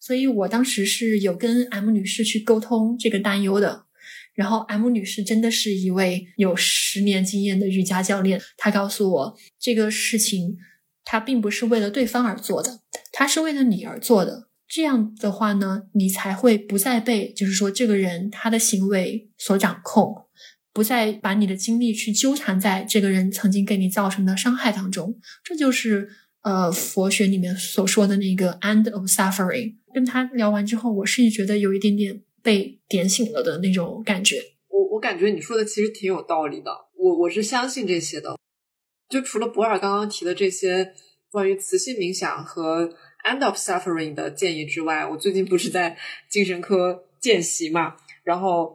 所以我当时是有跟 M 女士去沟通这个担忧的。然后，M 女士真的是一位有十年经验的瑜伽教练。她告诉我，这个事情她并不是为了对方而做的，她是为了你而做的。这样的话呢，你才会不再被，就是说这个人他的行为所掌控，不再把你的精力去纠缠在这个人曾经给你造成的伤害当中。这就是呃佛学里面所说的那个 end of suffering。跟他聊完之后，我是觉得有一点点。被点醒了的那种感觉，我我感觉你说的其实挺有道理的，我我是相信这些的。就除了博尔刚刚提的这些关于磁性冥想和 end of suffering 的建议之外，我最近不是在精神科见习嘛，然后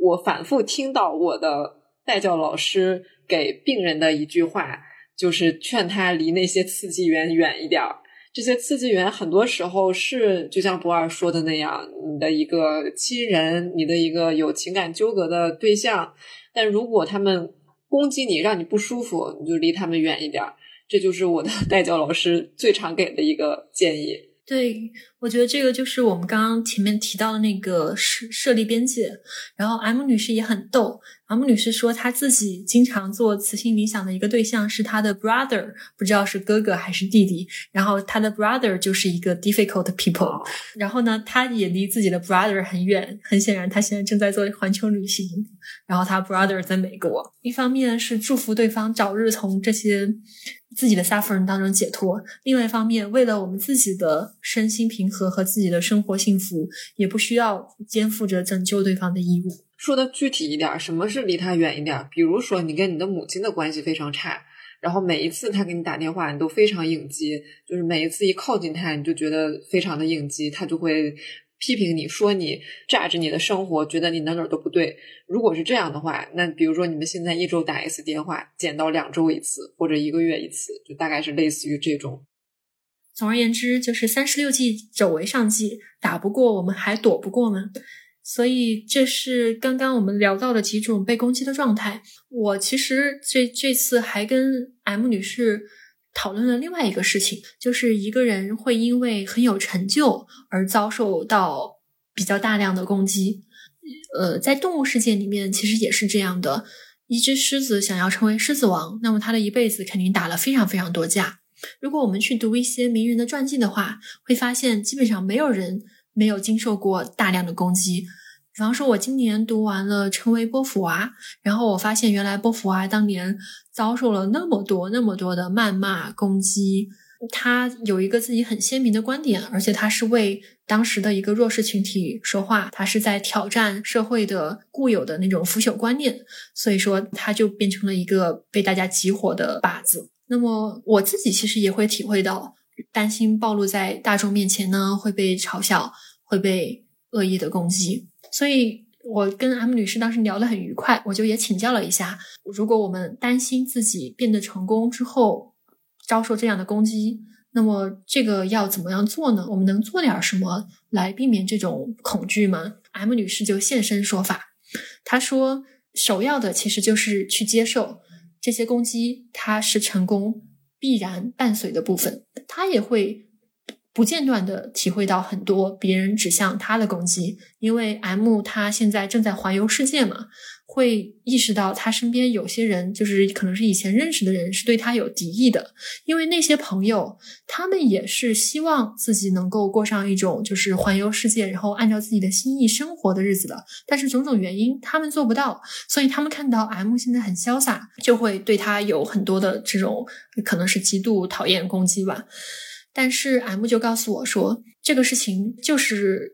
我反复听到我的代教老师给病人的一句话，就是劝他离那些刺激源远一点儿。这些刺激源很多时候是，就像博尔说的那样，你的一个亲人，你的一个有情感纠葛的对象。但如果他们攻击你，让你不舒服，你就离他们远一点。这就是我的 代教老师最常给的一个建议。对，我觉得这个就是我们刚刚前面提到的那个设设立边界。然后 M 女士也很逗，M 女士说她自己经常做磁性冥想的一个对象是她的 brother，不知道是哥哥还是弟弟。然后她的 brother 就是一个 difficult people。然后呢，她也离自己的 brother 很远，很显然她现在正在做环球旅行。然后她 brother 在美国，一方面是祝福对方早日从这些自己的 suffering 当中解脱。另外一方面，为了我们自己的身心平和和自己的生活幸福，也不需要肩负着拯救对方的义务。说的具体一点，什么是离他远一点？比如说，你跟你的母亲的关系非常差，然后每一次他给你打电话，你都非常应激，就是每一次一靠近他，你就觉得非常的应激，他就会批评你说你榨着你的生活，觉得你哪哪都不对。如果是这样的话，那比如说你们现在一周打一次电话，减到两周一次，或者一个月一次，就大概是类似于这种。总而言之，就是三十六计，走为上计，打不过我们还躲不过吗？所以这是刚刚我们聊到的几种被攻击的状态。我其实这这次还跟 M 女士讨论了另外一个事情，就是一个人会因为很有成就而遭受到比较大量的攻击。呃，在动物世界里面，其实也是这样的。一只狮子想要成为狮子王，那么它的一辈子肯定打了非常非常多架。如果我们去读一些名人的传记的话，会发现基本上没有人。没有经受过大量的攻击，比方说，我今年读完了《成为波伏娃》，然后我发现原来波伏娃当年遭受了那么多、那么多的谩骂攻击。他有一个自己很鲜明的观点，而且他是为当时的一个弱势群体说话，他是在挑战社会的固有的那种腐朽观念，所以说他就变成了一个被大家集火的靶子。那么我自己其实也会体会到。担心暴露在大众面前呢，会被嘲笑，会被恶意的攻击。所以我跟 M 女士当时聊得很愉快，我就也请教了一下，如果我们担心自己变得成功之后遭受这样的攻击，那么这个要怎么样做呢？我们能做点什么来避免这种恐惧吗？M 女士就现身说法，她说，首要的其实就是去接受这些攻击，它是成功。必然伴随的部分，他也会不间断的体会到很多别人指向他的攻击，因为 M 他现在正在环游世界嘛。会意识到他身边有些人，就是可能是以前认识的人，是对他有敌意的。因为那些朋友，他们也是希望自己能够过上一种就是环游世界，然后按照自己的心意生活的日子的。但是种种原因，他们做不到，所以他们看到 M 现在很潇洒，就会对他有很多的这种可能是极度讨厌攻击吧。但是 M 就告诉我说，这个事情就是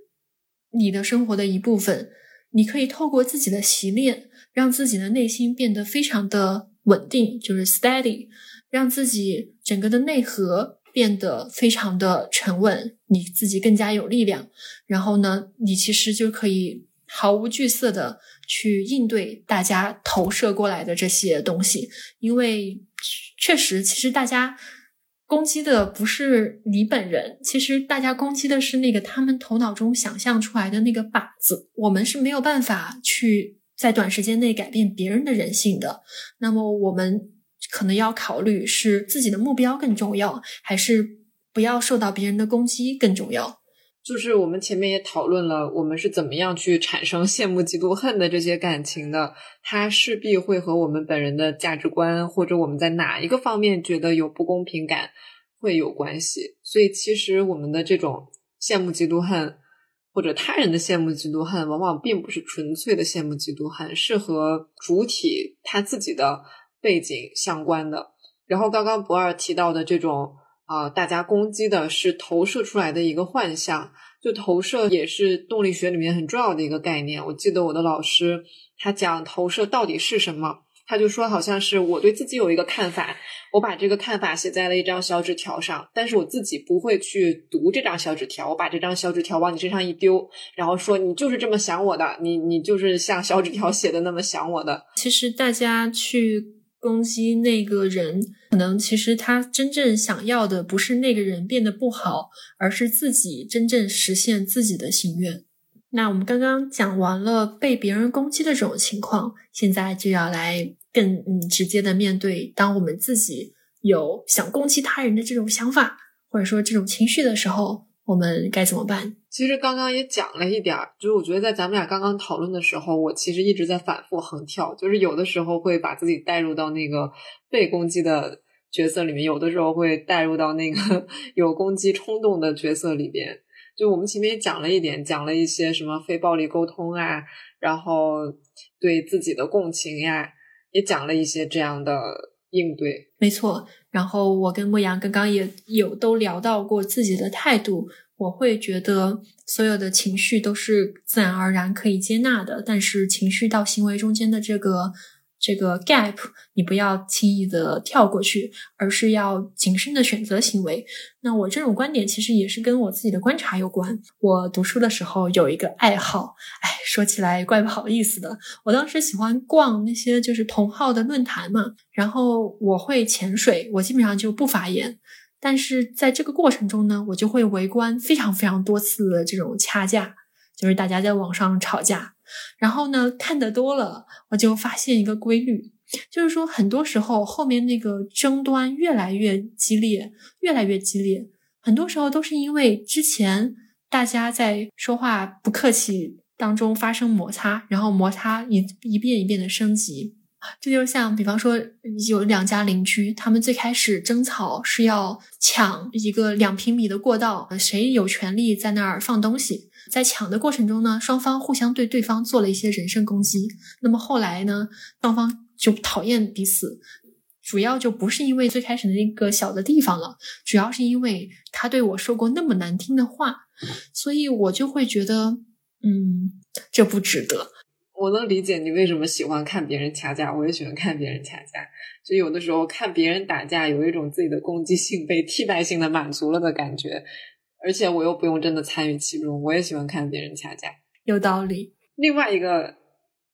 你的生活的一部分。你可以透过自己的习练，让自己的内心变得非常的稳定，就是 steady，让自己整个的内核变得非常的沉稳，你自己更加有力量。然后呢，你其实就可以毫无惧色的去应对大家投射过来的这些东西，因为确实，其实大家。攻击的不是你本人，其实大家攻击的是那个他们头脑中想象出来的那个靶子。我们是没有办法去在短时间内改变别人的人性的。那么我们可能要考虑是自己的目标更重要，还是不要受到别人的攻击更重要？就是我们前面也讨论了，我们是怎么样去产生羡慕、嫉妒、恨的这些感情的。它势必会和我们本人的价值观，或者我们在哪一个方面觉得有不公平感会有关系。所以，其实我们的这种羡慕、嫉妒、恨，或者他人的羡慕、嫉妒、恨，往往并不是纯粹的羡慕、嫉妒、恨，是和主体他自己的背景相关的。然后，刚刚博二提到的这种。啊，大家攻击的是投射出来的一个幻象，就投射也是动力学里面很重要的一个概念。我记得我的老师他讲投射到底是什么，他就说好像是我对自己有一个看法，我把这个看法写在了一张小纸条上，但是我自己不会去读这张小纸条，我把这张小纸条往你身上一丢，然后说你就是这么想我的，你你就是像小纸条写的那么想我的。其实大家去。攻击那个人，可能其实他真正想要的不是那个人变得不好，而是自己真正实现自己的心愿。那我们刚刚讲完了被别人攻击的这种情况，现在就要来更嗯直接的面对，当我们自己有想攻击他人的这种想法，或者说这种情绪的时候。我们该怎么办？其实刚刚也讲了一点儿，就是我觉得在咱们俩刚刚讨论的时候，我其实一直在反复横跳，就是有的时候会把自己带入到那个被攻击的角色里面，有的时候会带入到那个 有攻击冲动的角色里边。就我们前面也讲了一点，讲了一些什么非暴力沟通啊，然后对自己的共情呀，也讲了一些这样的应对。没错。然后我跟牧羊刚刚也有都聊到过自己的态度，我会觉得所有的情绪都是自然而然可以接纳的，但是情绪到行为中间的这个。这个 gap 你不要轻易的跳过去，而是要谨慎的选择行为。那我这种观点其实也是跟我自己的观察有关。我读书的时候有一个爱好，哎，说起来怪不好意思的。我当时喜欢逛那些就是同号的论坛嘛，然后我会潜水，我基本上就不发言。但是在这个过程中呢，我就会围观非常非常多次的这种掐架，就是大家在网上吵架。然后呢，看得多了，我就发现一个规律，就是说，很多时候后面那个争端越来越激烈，越来越激烈，很多时候都是因为之前大家在说话不客气当中发生摩擦，然后摩擦一一遍一遍的升级。这就像，比方说，有两家邻居，他们最开始争吵是要抢一个两平米的过道，谁有权利在那儿放东西。在抢的过程中呢，双方互相对对方做了一些人身攻击。那么后来呢，双方就讨厌彼此，主要就不是因为最开始的那个小的地方了，主要是因为他对我说过那么难听的话，所以我就会觉得，嗯，这不值得。我能理解你为什么喜欢看别人掐架，我也喜欢看别人掐架。就有的时候看别人打架，有一种自己的攻击性被 替代性的满足了的感觉。而且我又不用真的参与其中，我也喜欢看别人掐架，有道理。另外一个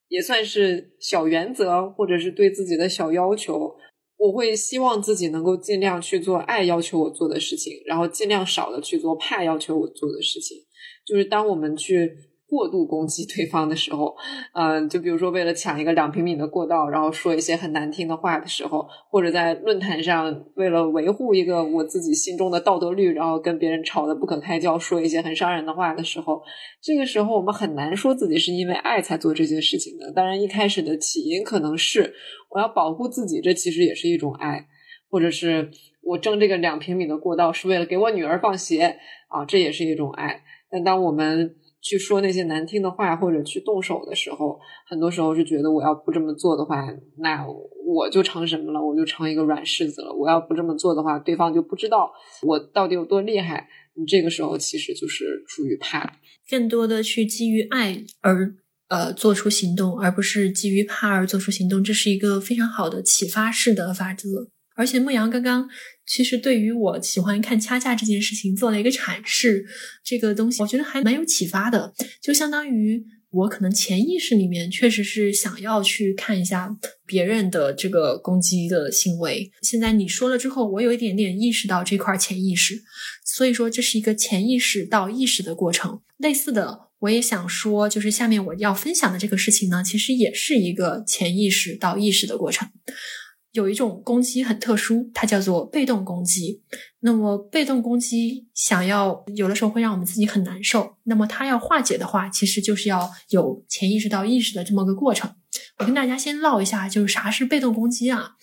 也算是小原则，或者是对自己的小要求，我会希望自己能够尽量去做爱要求我做的事情，然后尽量少的去做怕要求我做的事情。就是当我们去。过度攻击对方的时候，嗯，就比如说为了抢一个两平米的过道，然后说一些很难听的话的时候，或者在论坛上为了维护一个我自己心中的道德律，然后跟别人吵得不可开交，说一些很伤人的话的时候，这个时候我们很难说自己是因为爱才做这些事情的。当然，一开始的起因可能是我要保护自己，这其实也是一种爱，或者是我争这个两平米的过道是为了给我女儿放鞋啊，这也是一种爱。但当我们去说那些难听的话，或者去动手的时候，很多时候是觉得我要不这么做的话，那我就成什么了？我就成一个软柿子了。我要不这么做的话，对方就不知道我到底有多厉害。你这个时候其实就是出于怕，更多的去基于爱而呃做出行动，而不是基于怕而做出行动。这是一个非常好的启发式的法则。而且牧羊刚刚其实对于我喜欢看掐架这件事情做了一个阐释，这个东西我觉得还蛮有启发的。就相当于我可能潜意识里面确实是想要去看一下别人的这个攻击的行为。现在你说了之后，我有一点点意识到这块潜意识，所以说这是一个潜意识到意识的过程。类似的，我也想说，就是下面我要分享的这个事情呢，其实也是一个潜意识到意识的过程。有一种攻击很特殊，它叫做被动攻击。那么被动攻击想要有的时候会让我们自己很难受。那么它要化解的话，其实就是要有潜意识到意识的这么个过程。我跟大家先唠一下，就是啥是被动攻击啊？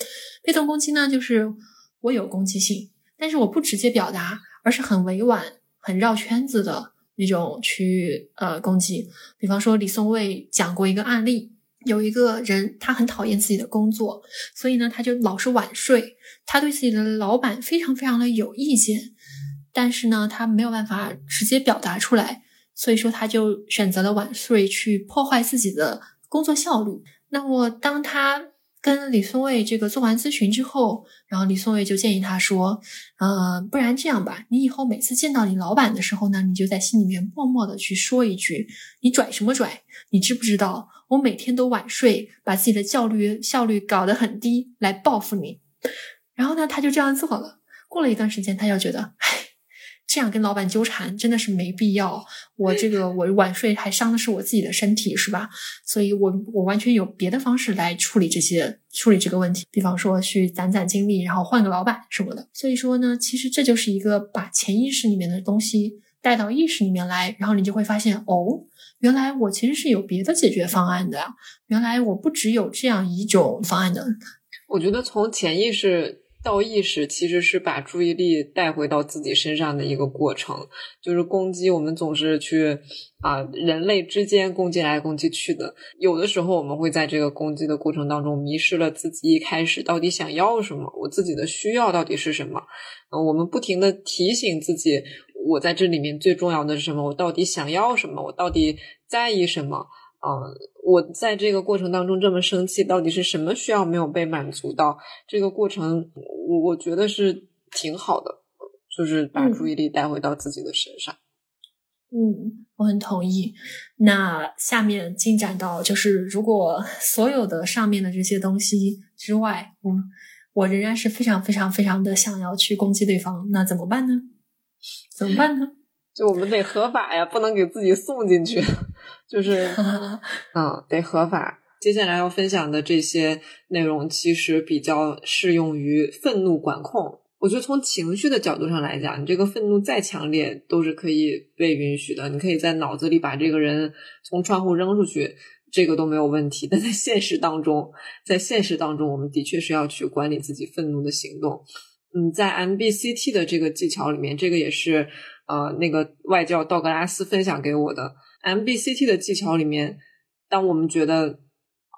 被动攻击呢，就是我有攻击性，但是我不直接表达，而是很委婉、很绕圈子的那种去呃攻击。比方说李松蔚讲过一个案例。有一个人，他很讨厌自己的工作，所以呢，他就老是晚睡。他对自己的老板非常非常的有意见，但是呢，他没有办法直接表达出来，所以说他就选择了晚睡，去破坏自己的工作效率。那么，当他跟李松蔚这个做完咨询之后，然后李松蔚就建议他说：“呃，不然这样吧，你以后每次见到你老板的时候呢，你就在心里面默默的去说一句：你拽什么拽？你知不知道我每天都晚睡，把自己的效率效率搞得很低，来报复你。”然后呢，他就这样做了。过了一段时间，他又觉得，唉。这样跟老板纠缠真的是没必要。我这个我晚睡还伤的是我自己的身体，是吧？所以，我我完全有别的方式来处理这些处理这个问题。比方说去攒攒精力，然后换个老板什么的。所以说呢，其实这就是一个把潜意识里面的东西带到意识里面来，然后你就会发现，哦，原来我其实是有别的解决方案的呀。原来我不只有这样一种方案的。我觉得从潜意识。道意识其实是把注意力带回到自己身上的一个过程，就是攻击我们总是去啊，人类之间攻击来攻击去的，有的时候我们会在这个攻击的过程当中迷失了自己一开始到底想要什么，我自己的需要到底是什么？嗯，我们不停的提醒自己，我在这里面最重要的是什么？我到底想要什么？我到底在意什么？嗯，我在这个过程当中这么生气，到底是什么需要没有被满足到？这个过程，我我觉得是挺好的，就是把注意力带回到自己的身上。嗯，我很同意。那下面进展到就是，如果所有的上面的这些东西之外，我我仍然是非常非常非常的想要去攻击对方，那怎么办呢？怎么办呢？就我们得合法呀，不能给自己送进去。就是，嗯，得合法。接下来要分享的这些内容，其实比较适用于愤怒管控。我觉得从情绪的角度上来讲，你这个愤怒再强烈，都是可以被允许的。你可以在脑子里把这个人从窗户扔出去，这个都没有问题。但在现实当中，在现实当中，我们的确是要去管理自己愤怒的行动。嗯，在 MBCT 的这个技巧里面，这个也是呃那个外教道格拉斯分享给我的。MBCT 的技巧里面，当我们觉得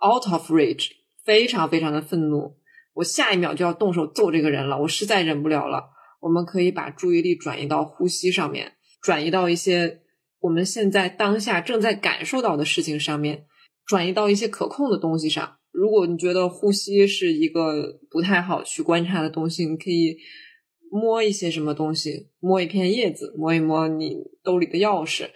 out of rage，非常非常的愤怒，我下一秒就要动手揍这个人了，我实在忍不了了。我们可以把注意力转移到呼吸上面，转移到一些我们现在当下正在感受到的事情上面，转移到一些可控的东西上。如果你觉得呼吸是一个不太好去观察的东西，你可以摸一些什么东西，摸一片叶子，摸一摸你兜里的钥匙。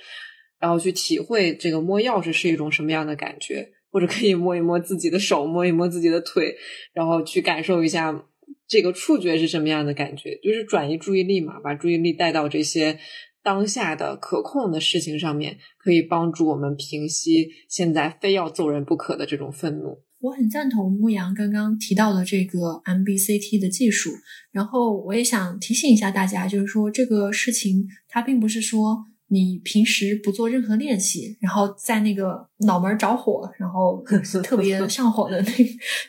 然后去体会这个摸钥匙是一种什么样的感觉，或者可以摸一摸自己的手，摸一摸自己的腿，然后去感受一下这个触觉是什么样的感觉，就是转移注意力嘛，把注意力带到这些当下的可控的事情上面，可以帮助我们平息现在非要揍人不可的这种愤怒。我很赞同牧羊刚刚提到的这个 MBCT 的技术，然后我也想提醒一下大家，就是说这个事情它并不是说。你平时不做任何练习，然后在那个脑门着火，然后 特别上火的那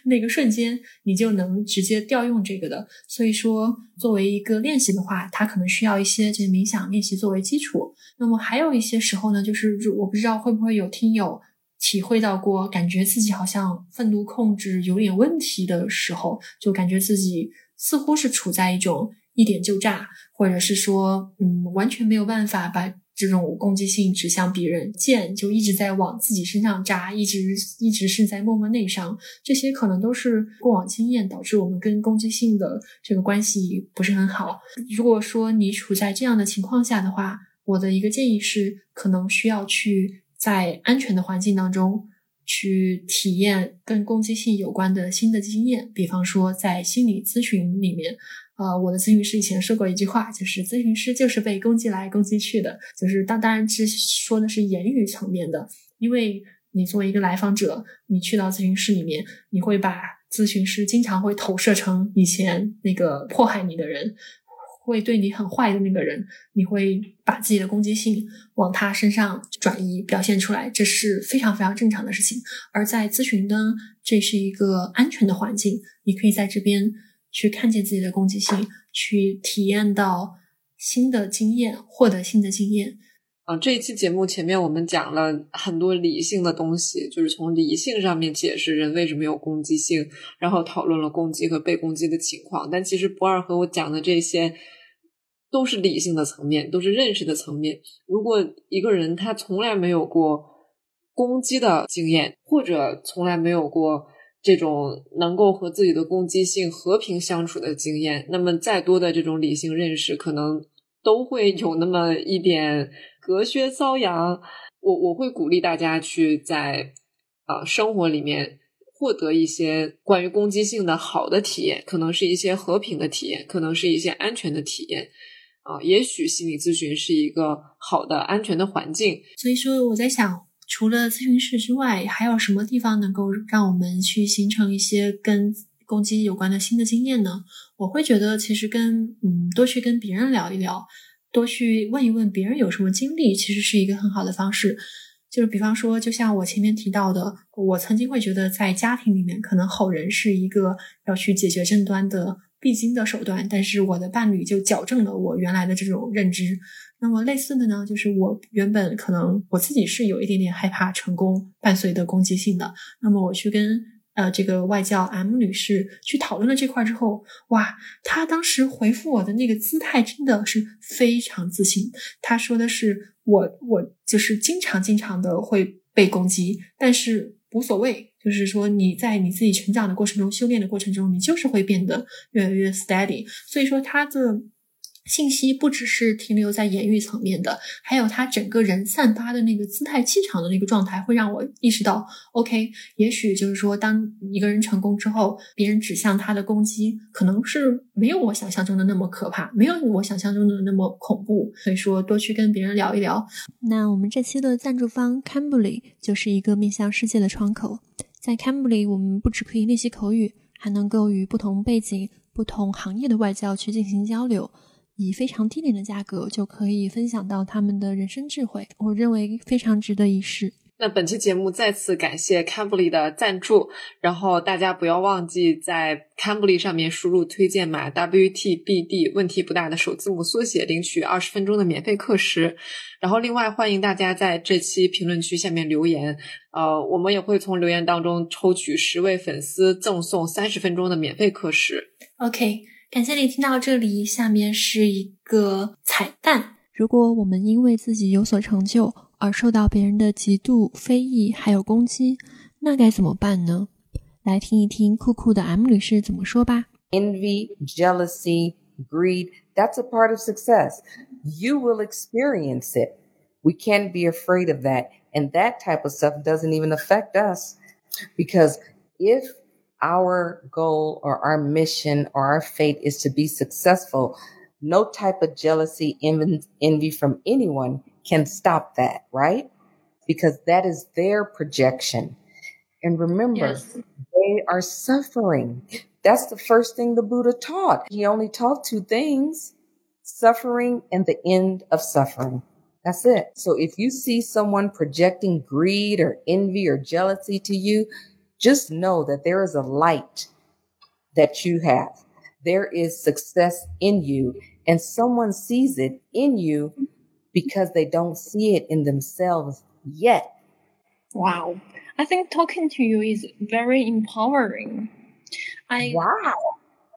那个瞬间，你就能直接调用这个的。所以说，作为一个练习的话，它可能需要一些这个冥想练习作为基础。那么还有一些时候呢，就是我不知道会不会有听友体会到过，感觉自己好像愤怒控制有点问题的时候，就感觉自己似乎是处在一种一点就炸，或者是说，嗯，完全没有办法把。这种攻击性指向别人，剑就一直在往自己身上扎，一直一直是在默默内伤。这些可能都是过往经验导致我们跟攻击性的这个关系不是很好。如果说你处在这样的情况下的话，我的一个建议是，可能需要去在安全的环境当中去体验跟攻击性有关的新的经验，比方说在心理咨询里面。呃，我的咨询师以前说过一句话，就是咨询师就是被攻击来攻击去的，就是当当然是说的是言语层面的，因为你作为一个来访者，你去到咨询室里面，你会把咨询师经常会投射成以前那个迫害你的人，会对你很坏的那个人，你会把自己的攻击性往他身上转移表现出来，这是非常非常正常的事情。而在咨询呢，这是一个安全的环境，你可以在这边。去看见自己的攻击性，去体验到新的经验，获得新的经验。啊，这一期节目前面我们讲了很多理性的东西，就是从理性上面解释人为什么有攻击性，然后讨论了攻击和被攻击的情况。但其实不二和我讲的这些都是理性的层面，都是认识的层面。如果一个人他从来没有过攻击的经验，或者从来没有过。这种能够和自己的攻击性和平相处的经验，那么再多的这种理性认识，可能都会有那么一点隔靴搔痒。我我会鼓励大家去在啊生活里面获得一些关于攻击性的好的体验，可能是一些和平的体验，可能是一些安全的体验啊。也许心理咨询是一个好的安全的环境。所以说，我在想。除了咨询室之外，还有什么地方能够让我们去形成一些跟攻击有关的新的经验呢？我会觉得，其实跟嗯多去跟别人聊一聊，多去问一问别人有什么经历，其实是一个很好的方式。就是比方说，就像我前面提到的，我曾经会觉得在家庭里面，可能吼人是一个要去解决争端的必经的手段，但是我的伴侣就矫正了我原来的这种认知。那么类似的呢，就是我原本可能我自己是有一点点害怕成功伴随的攻击性的，那么我去跟。呃，这个外教 M 女士去讨论了这块之后，哇，她当时回复我的那个姿态真的是非常自信。她说的是，我我就是经常经常的会被攻击，但是无所谓，就是说你在你自己成长的过程中、修炼的过程中，你就是会变得越来越 steady。所以说，她的。信息不只是停留在言语层面的，还有他整个人散发的那个姿态、气场的那个状态，会让我意识到，OK，也许就是说，当一个人成功之后，别人指向他的攻击，可能是没有我想象中的那么可怕，没有我想象中的那么恐怖。所以说，多去跟别人聊一聊。那我们这期的赞助方 Cambly 就是一个面向世界的窗口，在 Cambly，我们不只可以练习口语，还能够与不同背景、不同行业的外教去进行交流。以非常低廉的价格就可以分享到他们的人生智慧，我认为非常值得一试。那本期节目再次感谢 Cambly 的赞助，然后大家不要忘记在 Cambly 上面输入推荐码 WTBD，问题不大的首字母缩写，领取二十分钟的免费课时。然后另外欢迎大家在这期评论区下面留言，呃，我们也会从留言当中抽取十位粉丝赠送三十分钟的免费课时。OK。感谢你听到这里，下面是一个彩蛋。如果我们因为自己有所成就而受到别人的嫉妒、非议还有攻击，那该怎么办呢？来听一听酷酷的 M 女士怎么说吧。Envy, jealousy, greed, that's a part of success. You will experience it. We can't be afraid of that. And that type of stuff doesn't even affect us because if our goal or our mission or our fate is to be successful, no type of jealousy, envy from anyone can stop that, right? Because that is their projection. And remember, yes. they are suffering. That's the first thing the Buddha taught. He only taught two things suffering and the end of suffering. That's it. So if you see someone projecting greed or envy or jealousy to you, just know that there is a light that you have. There is success in you and someone sees it in you because they don't see it in themselves yet. Wow. I think talking to you is very empowering. I Wow.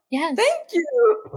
Yes. Thank you.